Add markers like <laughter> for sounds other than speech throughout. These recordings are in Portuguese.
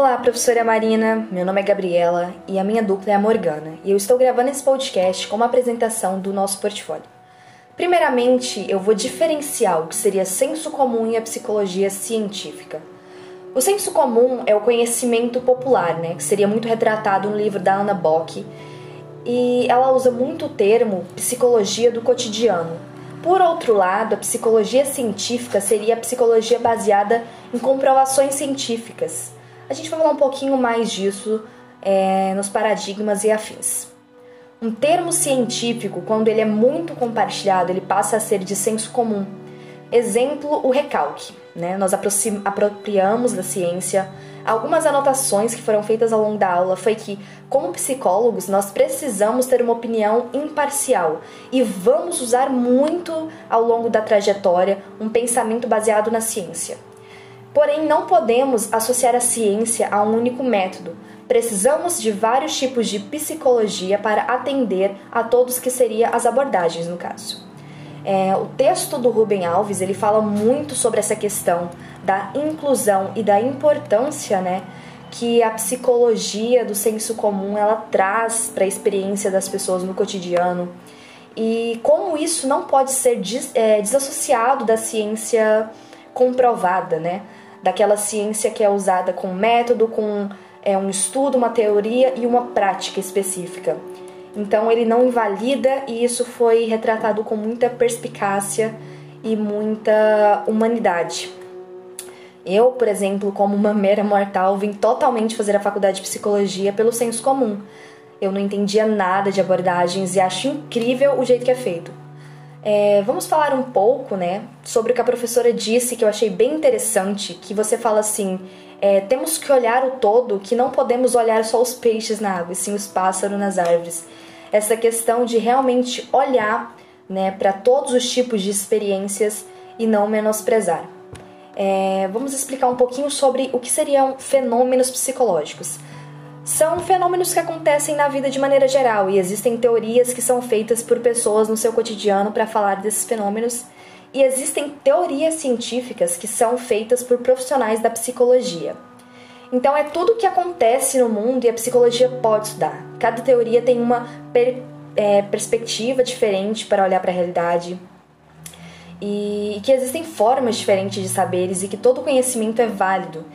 Olá, professora Marina. Meu nome é Gabriela e a minha dupla é a Morgana, e eu estou gravando esse podcast como apresentação do nosso portfólio. Primeiramente, eu vou diferenciar o que seria senso comum e a psicologia científica. O senso comum é o conhecimento popular, né, que seria muito retratado no livro da Anna Bock, e ela usa muito o termo psicologia do cotidiano. Por outro lado, a psicologia científica seria a psicologia baseada em comprovações científicas a gente vai falar um pouquinho mais disso é, nos paradigmas e afins. Um termo científico, quando ele é muito compartilhado, ele passa a ser de senso comum. Exemplo, o recalque. Né? Nós apropriamos da ciência. Algumas anotações que foram feitas ao longo da aula foi que, como psicólogos, nós precisamos ter uma opinião imparcial e vamos usar muito ao longo da trajetória um pensamento baseado na ciência. Porém, não podemos associar a ciência a um único método. Precisamos de vários tipos de psicologia para atender a todos que seriam as abordagens no caso. É, o texto do Rubem Alves ele fala muito sobre essa questão da inclusão e da importância, né, que a psicologia do senso comum ela traz para a experiência das pessoas no cotidiano e como isso não pode ser des, é, desassociado da ciência comprovada, né? Daquela ciência que é usada com método, com é, um estudo, uma teoria e uma prática específica. Então ele não invalida e isso foi retratado com muita perspicácia e muita humanidade. Eu, por exemplo, como uma mera mortal, vim totalmente fazer a faculdade de psicologia pelo senso comum. Eu não entendia nada de abordagens e acho incrível o jeito que é feito. É, vamos falar um pouco, né, sobre o que a professora disse que eu achei bem interessante, que você fala assim, é, temos que olhar o todo, que não podemos olhar só os peixes na água, e sim os pássaros nas árvores. Essa questão de realmente olhar, né, para todos os tipos de experiências e não menosprezar. É, vamos explicar um pouquinho sobre o que seriam fenômenos psicológicos são fenômenos que acontecem na vida de maneira geral e existem teorias que são feitas por pessoas no seu cotidiano para falar desses fenômenos e existem teorias científicas que são feitas por profissionais da psicologia. Então é tudo o que acontece no mundo e a psicologia pode estudar. Cada teoria tem uma per, é, perspectiva diferente para olhar para a realidade e que existem formas diferentes de saberes e que todo conhecimento é válido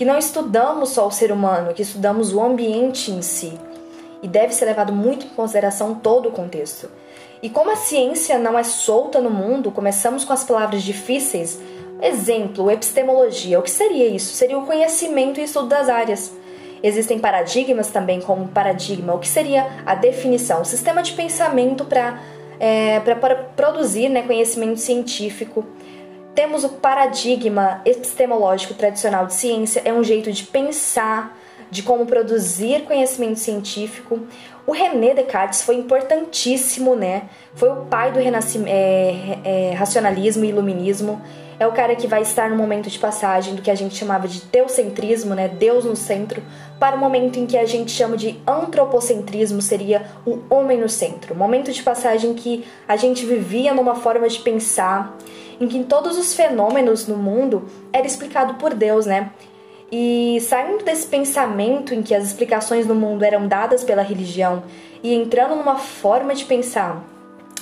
que não estudamos só o ser humano, que estudamos o ambiente em si. E deve ser levado muito em consideração todo o contexto. E como a ciência não é solta no mundo, começamos com as palavras difíceis. Exemplo, epistemologia. O que seria isso? Seria o conhecimento e estudo das áreas. Existem paradigmas também, como paradigma, o que seria a definição, o sistema de pensamento para é, produzir né, conhecimento científico. Temos o paradigma epistemológico tradicional de ciência, é um jeito de pensar, de como produzir conhecimento científico. O René Descartes foi importantíssimo, né? Foi o pai do é, é, racionalismo e iluminismo. É o cara que vai estar no momento de passagem do que a gente chamava de teocentrismo, né? Deus no centro, para o momento em que a gente chama de antropocentrismo, seria o homem no centro. Momento de passagem que a gente vivia numa forma de pensar em que todos os fenômenos no mundo era explicado por Deus, né? E saindo desse pensamento em que as explicações no mundo eram dadas pela religião e entrando numa forma de pensar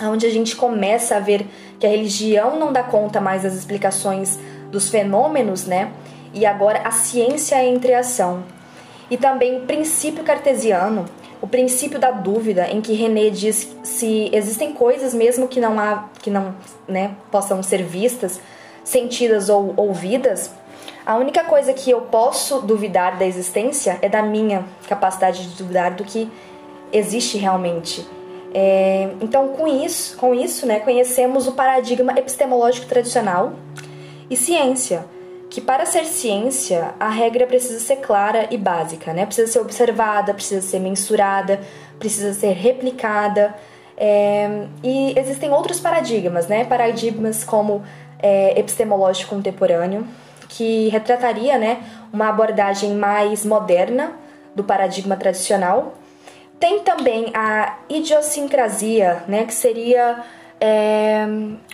onde a gente começa a ver que a religião não dá conta mais das explicações dos fenômenos, né? E agora a ciência entra em ação. E também o princípio cartesiano, o princípio da dúvida, em que René diz se existem coisas mesmo que não há, que não, né, possam ser vistas, sentidas ou ouvidas, a única coisa que eu posso duvidar da existência é da minha capacidade de duvidar do que existe realmente. É, então, com isso, com isso, né, conhecemos o paradigma epistemológico tradicional e ciência que para ser ciência a regra precisa ser clara e básica, né? Precisa ser observada, precisa ser mensurada, precisa ser replicada. É, e existem outros paradigmas, né? Paradigmas como é, epistemológico contemporâneo, que retrataria, né, uma abordagem mais moderna do paradigma tradicional. Tem também a idiosincrasia, né, que seria é,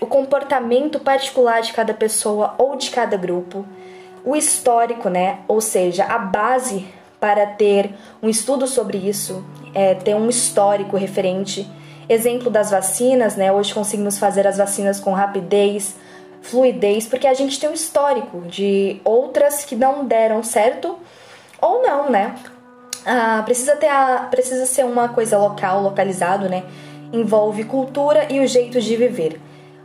o comportamento particular de cada pessoa ou de cada grupo. O histórico, né? Ou seja, a base para ter um estudo sobre isso, é ter um histórico referente. Exemplo das vacinas, né? Hoje conseguimos fazer as vacinas com rapidez, fluidez, porque a gente tem um histórico de outras que não deram certo ou não, né? Ah, precisa ter a, precisa ser uma coisa local, localizado, né? Envolve cultura e o jeito de viver.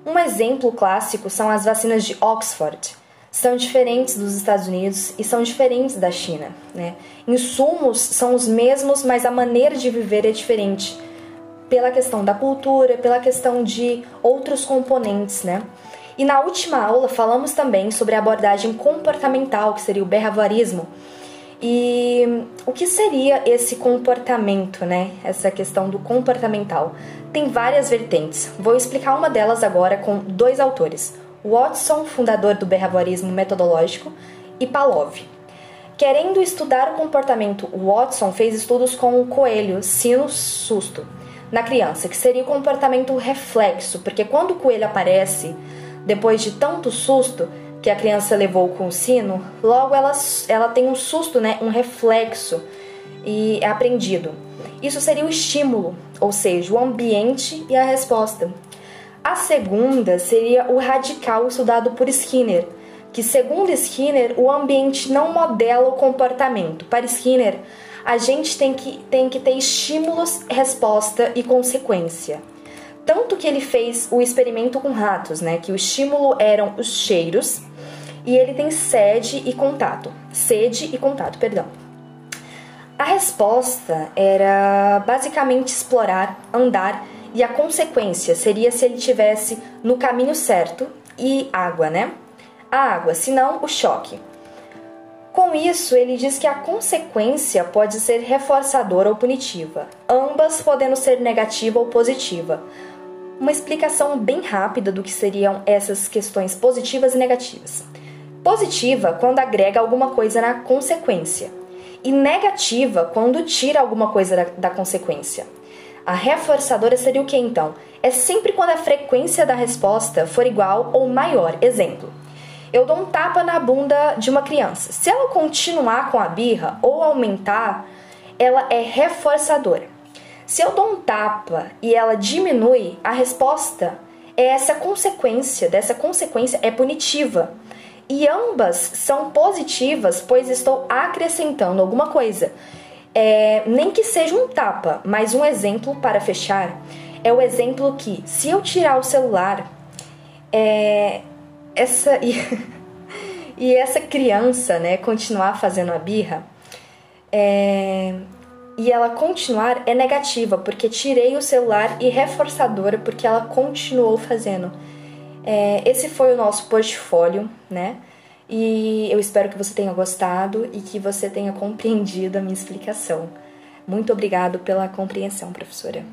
Um exemplo clássico são as vacinas de Oxford. São diferentes dos Estados Unidos e são diferentes da China, né? Insumos são os mesmos, mas a maneira de viver é diferente pela questão da cultura, pela questão de outros componentes, né? E na última aula falamos também sobre a abordagem comportamental, que seria o behaviorismo, e o que seria esse comportamento, né? Essa questão do comportamental. Tem várias vertentes. Vou explicar uma delas agora com dois autores: Watson, fundador do behaviorismo metodológico, e Palov. Querendo estudar o comportamento, Watson fez estudos com o coelho, sino, susto, na criança, que seria o comportamento reflexo, porque quando o coelho aparece, depois de tanto susto, que a criança levou com o sino, logo ela, ela tem um susto, né, um reflexo e é aprendido. Isso seria o estímulo, ou seja, o ambiente e a resposta. A segunda seria o radical estudado por Skinner, que segundo Skinner, o ambiente não modela o comportamento. Para Skinner, a gente tem que, tem que ter estímulos, resposta e consequência. Tanto que ele fez o experimento com ratos, né? Que o estímulo eram os cheiros e ele tem sede e contato. Sede e contato, perdão. A resposta era basicamente explorar, andar e a consequência seria se ele tivesse no caminho certo e água, né? A água, senão o choque. Com isso, ele diz que a consequência pode ser reforçadora ou punitiva, ambas podendo ser negativa ou positiva. Uma explicação bem rápida do que seriam essas questões positivas e negativas. Positiva quando agrega alguma coisa na consequência, e negativa quando tira alguma coisa da, da consequência. A reforçadora seria o que então? É sempre quando a frequência da resposta for igual ou maior. Exemplo: eu dou um tapa na bunda de uma criança. Se ela continuar com a birra ou aumentar, ela é reforçadora. Se eu dou um tapa e ela diminui, a resposta é essa consequência, dessa consequência é punitiva e ambas são positivas, pois estou acrescentando alguma coisa. É, nem que seja um tapa, mas um exemplo para fechar é o exemplo que, se eu tirar o celular, é, essa <laughs> e, e, essa criança, né, continuar fazendo a birra, é, e ela continuar é negativa, porque tirei o celular e reforçadora porque ela continuou fazendo. É, esse foi o nosso portfólio, né? E eu espero que você tenha gostado e que você tenha compreendido a minha explicação. Muito obrigado pela compreensão, professora.